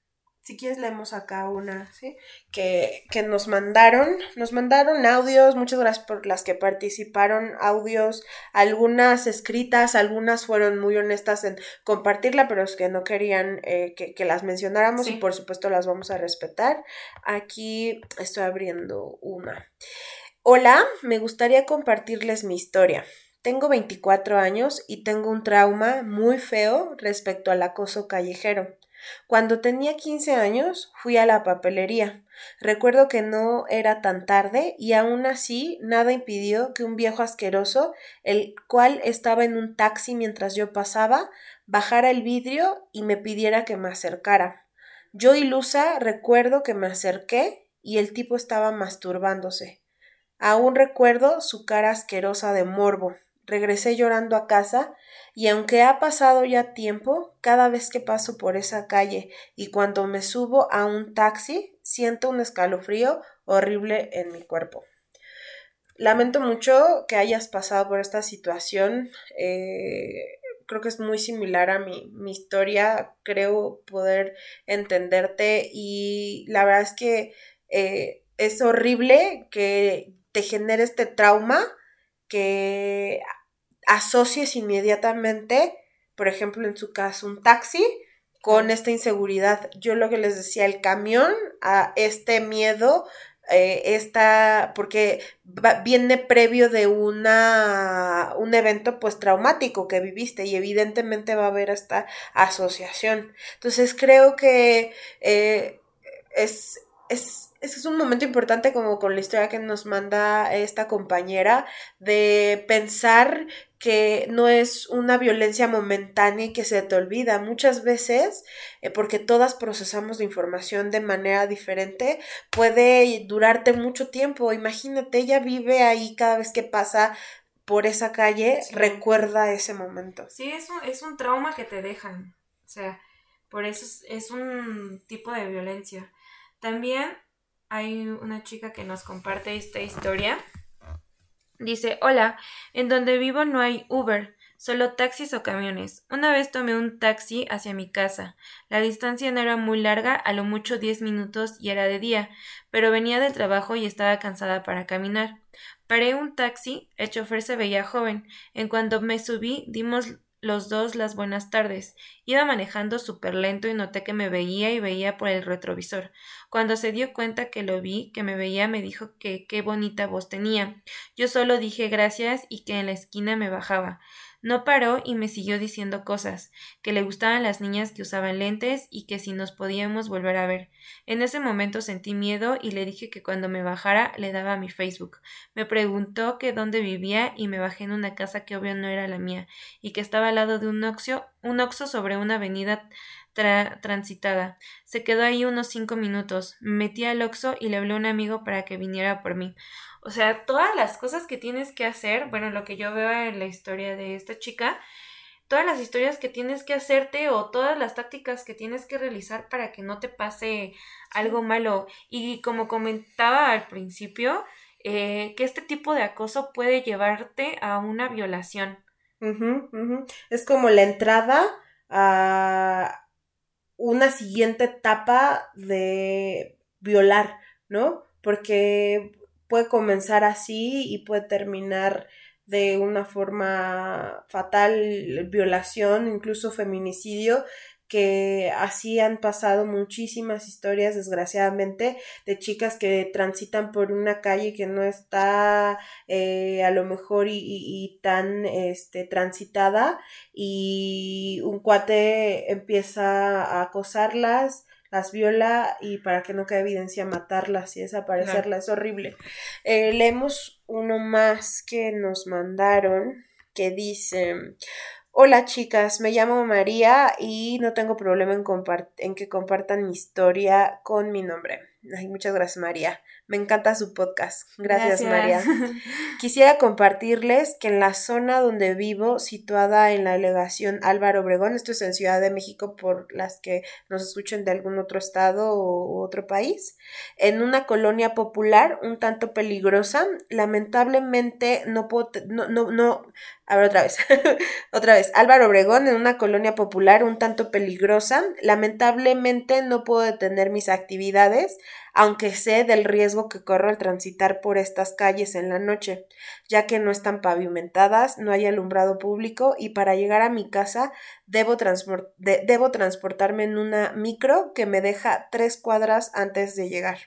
si quieres leemos acá una, ¿sí? Que, que, nos mandaron, nos mandaron audios, muchas gracias por las que participaron, audios, algunas escritas, algunas fueron muy honestas en compartirla, pero es que no querían eh, que, que, las mencionáramos y por supuesto las vamos a respetar. Aquí estoy abriendo una. Hola, me gustaría compartirles mi historia. Tengo 24 años y tengo un trauma muy feo respecto al acoso callejero. Cuando tenía 15 años fui a la papelería. Recuerdo que no era tan tarde y aún así nada impidió que un viejo asqueroso, el cual estaba en un taxi mientras yo pasaba, bajara el vidrio y me pidiera que me acercara. Yo ilusa recuerdo que me acerqué y el tipo estaba masturbándose. Aún recuerdo su cara asquerosa de morbo. Regresé llorando a casa y aunque ha pasado ya tiempo, cada vez que paso por esa calle y cuando me subo a un taxi, siento un escalofrío horrible en mi cuerpo. Lamento mucho que hayas pasado por esta situación. Eh, creo que es muy similar a mi, mi historia. Creo poder entenderte y la verdad es que eh, es horrible que te genere este trauma que asocies inmediatamente, por ejemplo, en su caso, un taxi con esta inseguridad. Yo lo que les decía, el camión, a este miedo, eh, esta, porque viene previo de una, un evento pues traumático que viviste y evidentemente va a haber esta asociación. Entonces creo que eh, es, es, es un momento importante como con la historia que nos manda esta compañera de pensar que no es una violencia momentánea y que se te olvida. Muchas veces, eh, porque todas procesamos la información de manera diferente, puede durarte mucho tiempo. Imagínate, ella vive ahí cada vez que pasa por esa calle, recuerda ese momento. Sí, es un, es un trauma que te dejan. O sea, por eso es, es un tipo de violencia. También hay una chica que nos comparte esta historia. Dice, hola, en donde vivo no hay Uber, solo taxis o camiones. Una vez tomé un taxi hacia mi casa. La distancia no era muy larga, a lo mucho diez minutos y era de día, pero venía del trabajo y estaba cansada para caminar. Paré un taxi, el chofer se veía joven. En cuanto me subí, dimos los dos las buenas tardes. Iba manejando súper lento y noté que me veía y veía por el retrovisor. Cuando se dio cuenta que lo vi, que me veía, me dijo que qué bonita voz tenía. Yo solo dije gracias y que en la esquina me bajaba. No paró y me siguió diciendo cosas, que le gustaban las niñas que usaban lentes y que si nos podíamos volver a ver. En ese momento sentí miedo y le dije que cuando me bajara le daba mi Facebook. Me preguntó que dónde vivía y me bajé en una casa que obvio no era la mía y que estaba al lado de un oxo, un oxo sobre una avenida transitada. Se quedó ahí unos cinco minutos. Me metí al oxo y le hablé a un amigo para que viniera por mí. O sea, todas las cosas que tienes que hacer, bueno, lo que yo veo en la historia de esta chica, todas las historias que tienes que hacerte o todas las tácticas que tienes que realizar para que no te pase algo malo. Y como comentaba al principio, eh, que este tipo de acoso puede llevarte a una violación. Es como la entrada a una siguiente etapa de violar, ¿no? Porque puede comenzar así y puede terminar de una forma fatal, violación, incluso feminicidio, que así han pasado muchísimas historias, desgraciadamente, de chicas que transitan por una calle que no está eh, a lo mejor y, y, tan este, transitada y un cuate empieza a acosarlas, las viola y para que no quede evidencia matarlas y desaparecerlas. Es horrible. Eh, leemos uno más que nos mandaron que dice... Hola chicas, me llamo María y no tengo problema en, que compartan mi historia con mi nombre. Ay, muchas gracias, María. Me encanta su podcast. Gracias, María. (laughs) Quisiera compartirles que en la zona donde vivo, situada en la delegación Álvaro Obregón, esto es en Ciudad de México por las que nos escuchen de algún otro estado o otro país, en una colonia popular un tanto peligrosa, lamentablemente no puedo, no, no, no, a ver otra vez, (laughs) otra vez, Álvaro Obregón en una colonia popular un tanto peligrosa, lamentablemente no puedo detener mis actividades, aunque sé del riesgo que corro al transitar por estas calles en la noche, ya que no están pavimentadas, no hay alumbrado público y para llegar a mi casa debo, debo transportarme en una micro que me deja tres cuadras antes de llegar.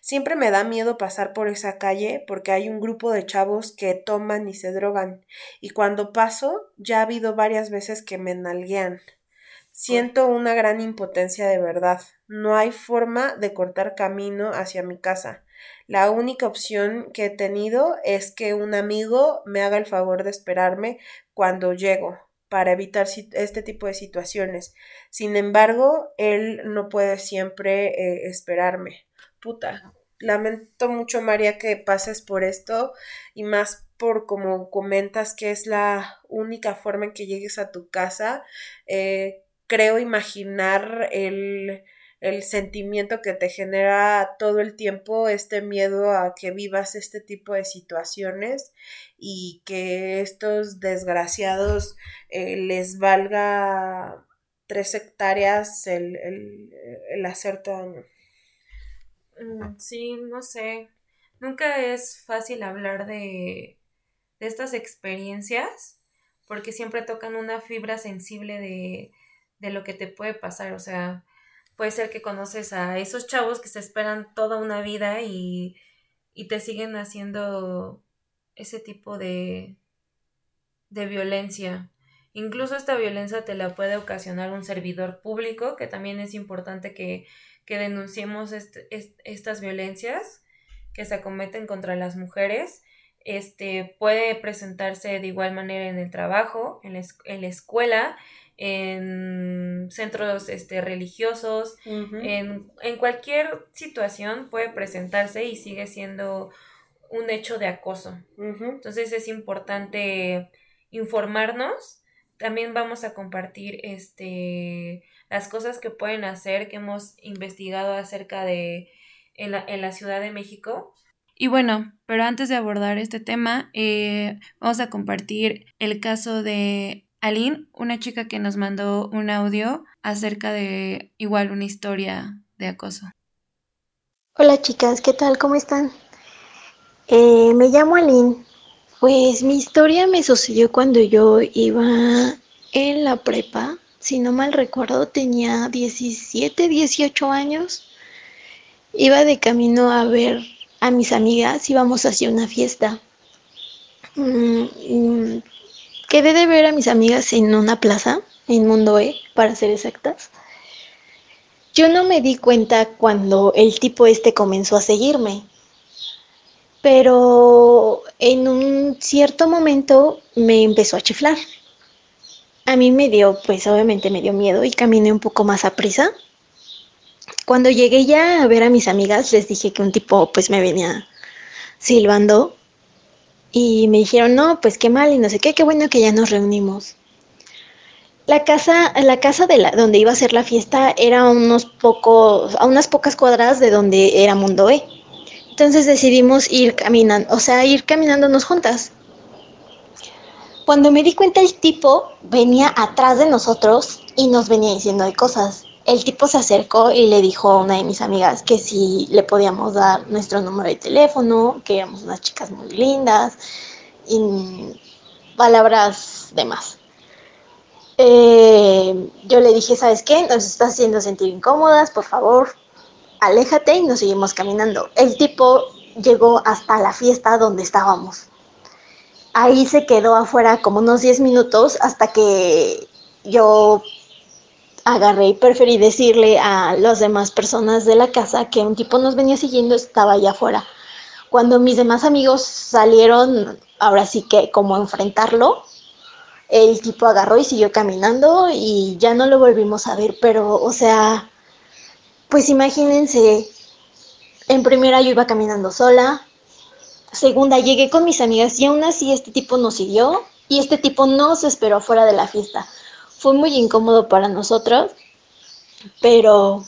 Siempre me da miedo pasar por esa calle porque hay un grupo de chavos que toman y se drogan, y cuando paso ya ha habido varias veces que me nalguean. Siento una gran impotencia de verdad. No hay forma de cortar camino hacia mi casa. La única opción que he tenido es que un amigo me haga el favor de esperarme cuando llego para evitar este tipo de situaciones. Sin embargo, él no puede siempre eh, esperarme. Puta, lamento mucho, María, que pases por esto y más por como comentas que es la única forma en que llegues a tu casa. Eh, creo imaginar el, sentimiento que te genera todo el tiempo este miedo a que vivas este tipo de situaciones y que estos desgraciados eh, les valga tres hectáreas el, el, hacer todo. Mm, sí, no sé. Nunca es fácil hablar de, de estas experiencias porque siempre tocan una fibra sensible de, de lo que te puede pasar. O sea, puede ser que conoces a esos chavos que se esperan toda una vida y, y te siguen haciendo ese tipo de, de violencia. Incluso esta violencia te la puede ocasionar un servidor público, que también es importante que, que denunciemos estas violencias que se acometen contra las mujeres. Este puede presentarse de igual manera en el trabajo, en en la escuela, en centros este, religiosos, en, en, cualquier situación puede presentarse y sigue siendo un hecho de acoso. Entonces es importante informarnos. También vamos a compartir este, las cosas que pueden hacer, que hemos investigado acerca de en la, en la Ciudad de México. Y bueno, pero antes de abordar este tema, eh, vamos a compartir el caso de Aline, una chica que nos mandó un audio acerca de igual una historia de acoso. Hola chicas, ¿qué tal? ¿Cómo están? Eh, me llamo Aline. Pues mi historia me sucedió cuando yo iba en la prepa. Si no mal recuerdo, tenía 17, 18 años. Iba de camino a ver a mis amigas, íbamos hacia una fiesta. Mm, Quedé de ver a mis amigas en una plaza, en Mundo E, para ser exactas. Yo no me di cuenta cuando el tipo este comenzó a seguirme, pero en un cierto momento me empezó a chiflar. A mí me dio, pues obviamente me dio miedo y caminé un poco más a prisa. Cuando llegué ya a ver a mis amigas, les dije que un tipo pues me venía silbando y me dijeron, no, pues qué mal y no sé qué, qué bueno que ya nos reunimos. La casa, la casa de la, donde iba a ser la fiesta era unos pocos, a unas pocas cuadras de donde era Mundo E. Entonces decidimos ir caminando, o sea, ir caminándonos juntas. Cuando me di cuenta el tipo venía atrás de nosotros y nos venía diciendo de cosas el tipo se acercó y le dijo a una de mis amigas que si le podíamos dar nuestro número de teléfono, que éramos unas chicas muy lindas y palabras demás. Eh, yo le dije, ¿sabes qué? Nos estás haciendo sentir incómodas, por favor, aléjate y nos seguimos caminando. El tipo llegó hasta la fiesta donde estábamos. Ahí se quedó afuera como unos 10 minutos hasta que yo agarré y preferí decirle a las demás personas de la casa que un tipo nos venía siguiendo, estaba allá afuera. Cuando mis demás amigos salieron, ahora sí que como enfrentarlo, el tipo agarró y siguió caminando y ya no lo volvimos a ver, pero o sea, pues imagínense En primera yo iba caminando sola. Segunda llegué con mis amigas y aún así este tipo nos siguió y este tipo no se esperó fuera de la fiesta. Fue muy incómodo para nosotros, pero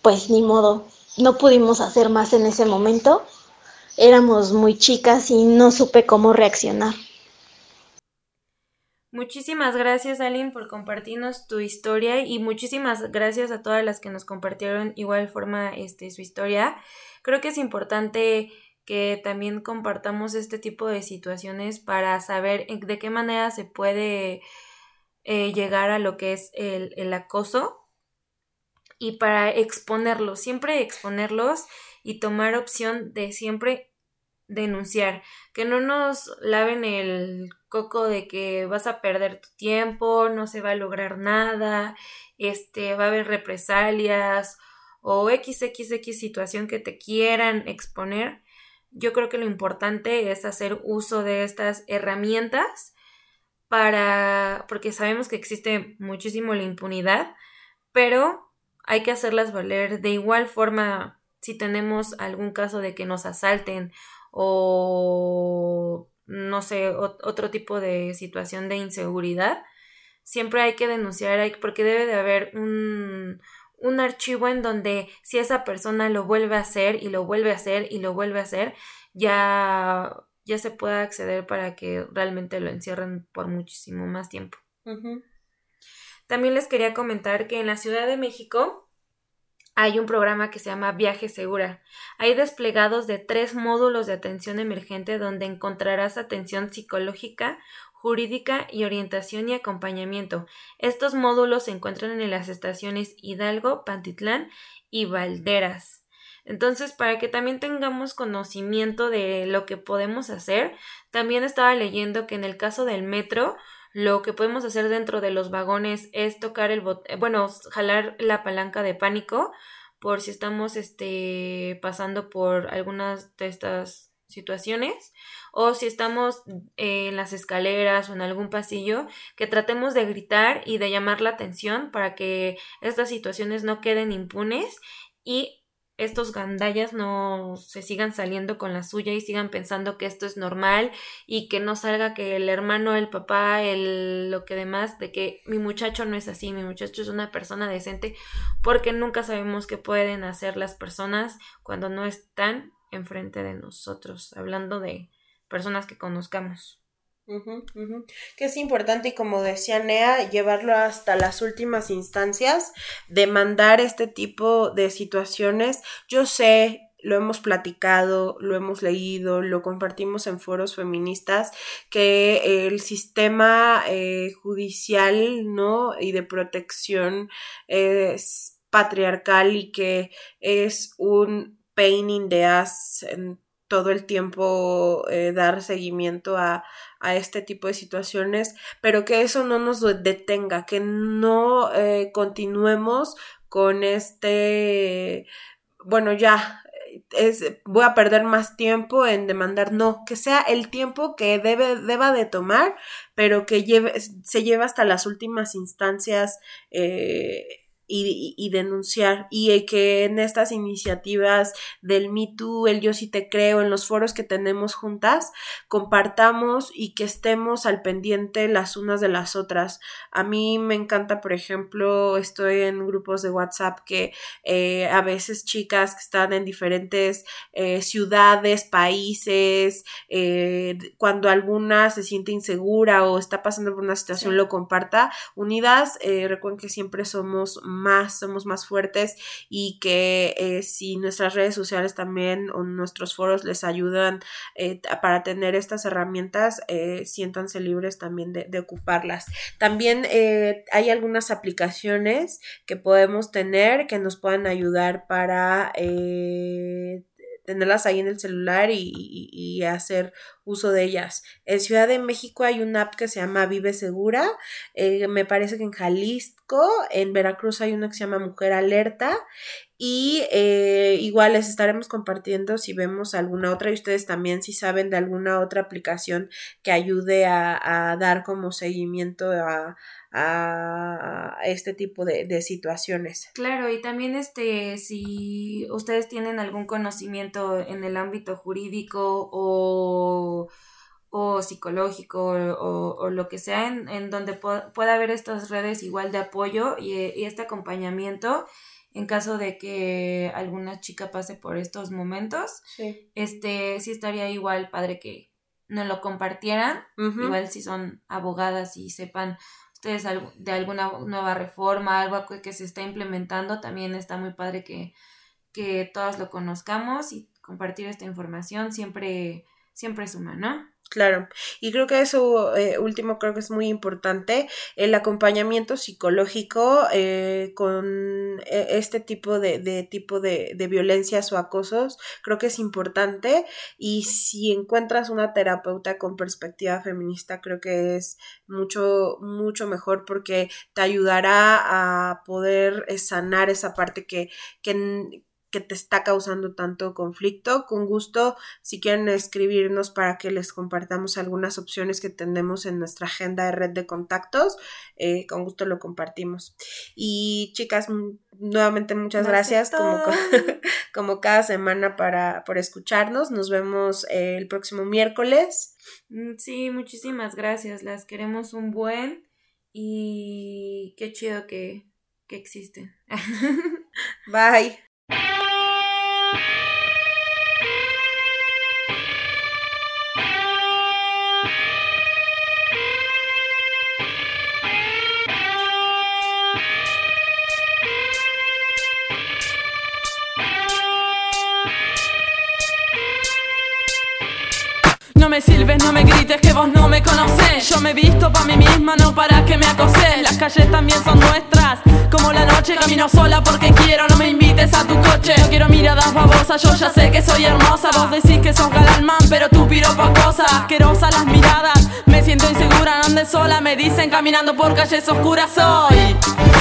pues ni modo, no pudimos hacer más en ese momento. Éramos muy chicas y no supe cómo reaccionar. Muchísimas gracias, Aline, por compartirnos tu historia y muchísimas gracias a todas las que nos compartieron igual forma este, su historia. Creo que es importante que también compartamos este tipo de situaciones para saber de qué manera se puede eh, llegar a lo que es el, el acoso y para exponerlos, siempre exponerlos y tomar opción de siempre denunciar, que no nos laven el coco de que vas a perder tu tiempo, no se va a lograr nada, este va a haber represalias o XXX situación que te quieran exponer. Yo creo que lo importante es hacer uso de estas herramientas para porque sabemos que existe muchísimo la impunidad, pero hay que hacerlas valer de igual forma si tenemos algún caso de que nos asalten o no sé, otro tipo de situación de inseguridad, siempre hay que denunciar porque debe de haber un, un archivo en donde si esa persona lo vuelve a hacer y lo vuelve a hacer y lo vuelve a hacer, ya, ya se pueda acceder para que realmente lo encierren por muchísimo más tiempo. También les quería comentar que en la Ciudad de México hay un programa que se llama Viaje Segura. Hay desplegados de tres módulos de atención emergente donde encontrarás atención psicológica, jurídica y orientación y acompañamiento. Estos módulos se encuentran en las estaciones Hidalgo, Pantitlán y Valderas. Entonces, para que también tengamos conocimiento de lo que podemos hacer, también estaba leyendo que en el caso del metro, lo que podemos hacer dentro de los vagones es tocar el botón, bueno, jalar la palanca de pánico por si estamos este, pasando por algunas de estas situaciones o si estamos en las escaleras o en algún pasillo, que tratemos de gritar y de llamar la atención para que estas situaciones no queden impunes y estos gandallas no se sigan saliendo con la suya y sigan pensando que esto es normal y que no salga que el hermano, el papá, el lo que demás, de que mi muchacho no es así, mi muchacho es una persona decente, porque nunca sabemos qué pueden hacer las personas cuando no están enfrente de nosotros, hablando de personas que conozcamos. Que es importante y como decía Nea, llevarlo hasta las últimas instancias, demandar este tipo de situaciones. Yo sé, lo hemos platicado, lo hemos leído, lo compartimos en foros feministas, que el sistema eh, judicial, ¿no? Y de protección es patriarcal y que es un pain in the ass todo el tiempo eh, dar seguimiento a, a, este tipo de situaciones, pero que eso no nos detenga, que no eh, continuemos con este, bueno, ya, voy a perder más tiempo en demandar, no, que sea el tiempo que debe, deba de tomar, pero que lleve, se lleve hasta las últimas instancias. Eh, y, denunciar y que en estas iniciativas del Me Too, el Yo sí te creo, en los foros que tenemos juntas, compartamos y que estemos al pendiente las unas de las otras. A mí me encanta, por ejemplo, estoy en grupos de WhatsApp que eh, a veces chicas que están en diferentes eh, ciudades, países, eh, cuando alguna se siente insegura o está pasando por una situación, lo comparta. Unidas, recuerden que siempre somos más, somos más fuertes y que eh, si nuestras redes sociales también o nuestros foros les ayudan eh, para tener estas herramientas, eh, siéntanse libres también de, de ocuparlas. También hay algunas aplicaciones que podemos tener que nos puedan ayudar para tenerlas ahí en el celular y, hacer uso de ellas. En Ciudad de México hay una app que se llama Vive Segura, eh, me parece que en Jalisco, en Veracruz hay una que se llama Mujer Alerta y eh, igual les estaremos compartiendo si vemos alguna otra y ustedes también si saben de alguna otra aplicación que ayude a, dar como seguimiento a, a este tipo de, de, situaciones. Claro, y también este, si ustedes tienen algún conocimiento en el ámbito jurídico o, o psicológico o, o, lo que sea, en, en donde pueda haber estas redes igual de apoyo y, y este acompañamiento en caso de que alguna chica pase por estos momentos, sí. este sí estaría igual padre que nos lo compartieran, igual si son abogadas y sepan de alguna nueva reforma, algo que se está implementando, también está muy padre que, que todas lo conozcamos y compartir esta información siempre, siempre suma, ¿no? Claro, y creo que eso eh, último creo que es muy importante, el acompañamiento psicológico eh, con eh, este tipo de, tipo de, de, violencias o acosos, creo que es importante y si encuentras una terapeuta con perspectiva feminista, creo que es mucho, mucho mejor porque te ayudará a poder sanar esa parte que, que que te está causando tanto conflicto. Con gusto, si quieren escribirnos para que les compartamos algunas opciones que tenemos en nuestra agenda de red de contactos, eh, con gusto lo compartimos. Y chicas, nuevamente muchas gracias como, (laughs) como cada semana para, por escucharnos. Nos vemos eh, el próximo miércoles. Mm, sí, muchísimas gracias. Las queremos un buen y qué chido que, que existen. (laughs) Bye. Yeah. No me sirves, no me grites que vos no me conocés. Yo me he visto pa' mí misma, no para que me acoses Las calles también son nuestras Como la noche. Camino sola porque quiero No me invites a tu coche. No quiero miradas babosas, yo ya sé que soy hermosa. Vos decís que sos galán pero tú piropa cosa Asquerosa las miradas Me siento insegura, no sola. Me dicen caminando por calles oscuras hoy.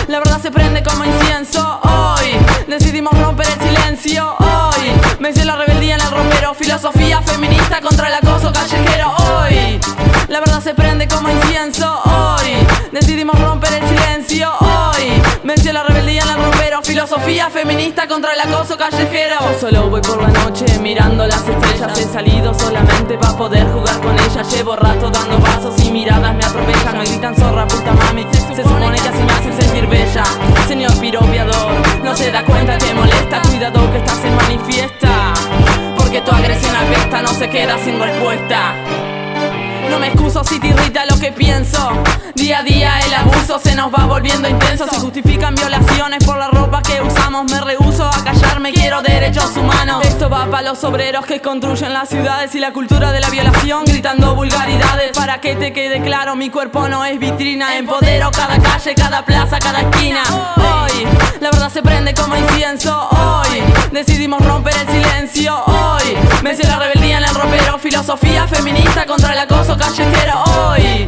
La verdad se prende como incienso hoy. Decidimos romper el silencio hoy. Me hice la rebeldía en el romero Filosofía feminista contra el acoso callejero hoy. La verdad se prende como incienso hoy. Decidimos romper el silencio hoy. Venció la rebeldía en el rompero. Filosofía feminista contra el acoso callejero. solo voy por la noche mirando las estrellas. He salido solamente para poder jugar con ellas. Llevo rato dando pasos y miradas me atropellan. Me gritan zorra, puta mami. Se supone que así me hacen sentir bella. Señor piropiador, no se da cuenta que molesta. Cuidado que estás en manifiesta que tu agresión no se queda sin respuesta. No me excuso si te irrita lo que pienso. Día a día el abuso se nos va volviendo intenso. Se justifican violaciones por la ropa que usamos. Me rehuso a callarme, quiero derechos humanos. Esto va para los obreros que construyen las ciudades y la cultura de la violación. Gritando vulgaridades para que te quede claro. Mi cuerpo no es vitrina. Empodero cada calle, cada plaza, cada esquina. Hoy, la verdad se prende como incienso. Hoy, decidimos romper el silencio. Hoy, venció la rebeldía en el ropero. Filosofía feminista contra el acoso callejero hoy.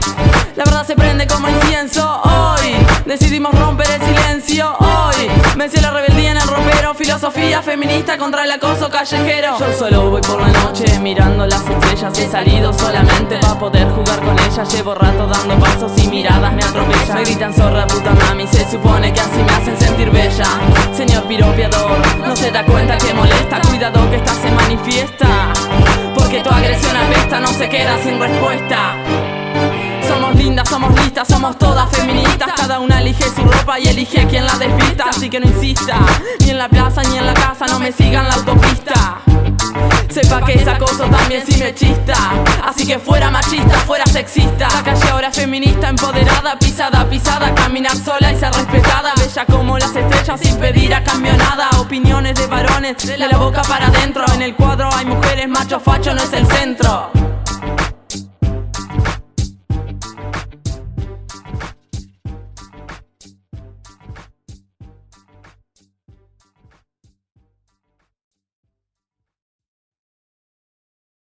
La verdad se prende como incienso hoy. Decidimos romper el silencio hoy. Venció la rebeldía en el ropero. Filosofía feminista contra el acoso callejero. Yo solo voy por la noche mirando las estrellas. He salido solamente para poder jugar con ellas. Llevo rato dando pasos y miradas me atropellan. Me gritan zorra puta mami. Se supone que así me hacen sentir bella. Señor piropiador, no se da cuenta que molesta. Cuidado que esta se manifiesta. Porque tu agresión apesta, no se queda sin respuesta. Somos lindas, somos listas, somos todas feministas. Cada una elige su ropa y elige quien la desvista. Así que no insista, ni en la plaza ni en la casa, no me sigan la autopista. Sepa que es acoso también si me chista. Así que fuera machista, fuera sexista. La calle ahora es feminista, empoderada, pisada, pisada. Caminar sola y ser respetada. Bella como las estrellas sin pedir a cambio nada. Opiniones de varones, de la boca para adentro. En el cuadro hay mujeres, macho facho no es el centro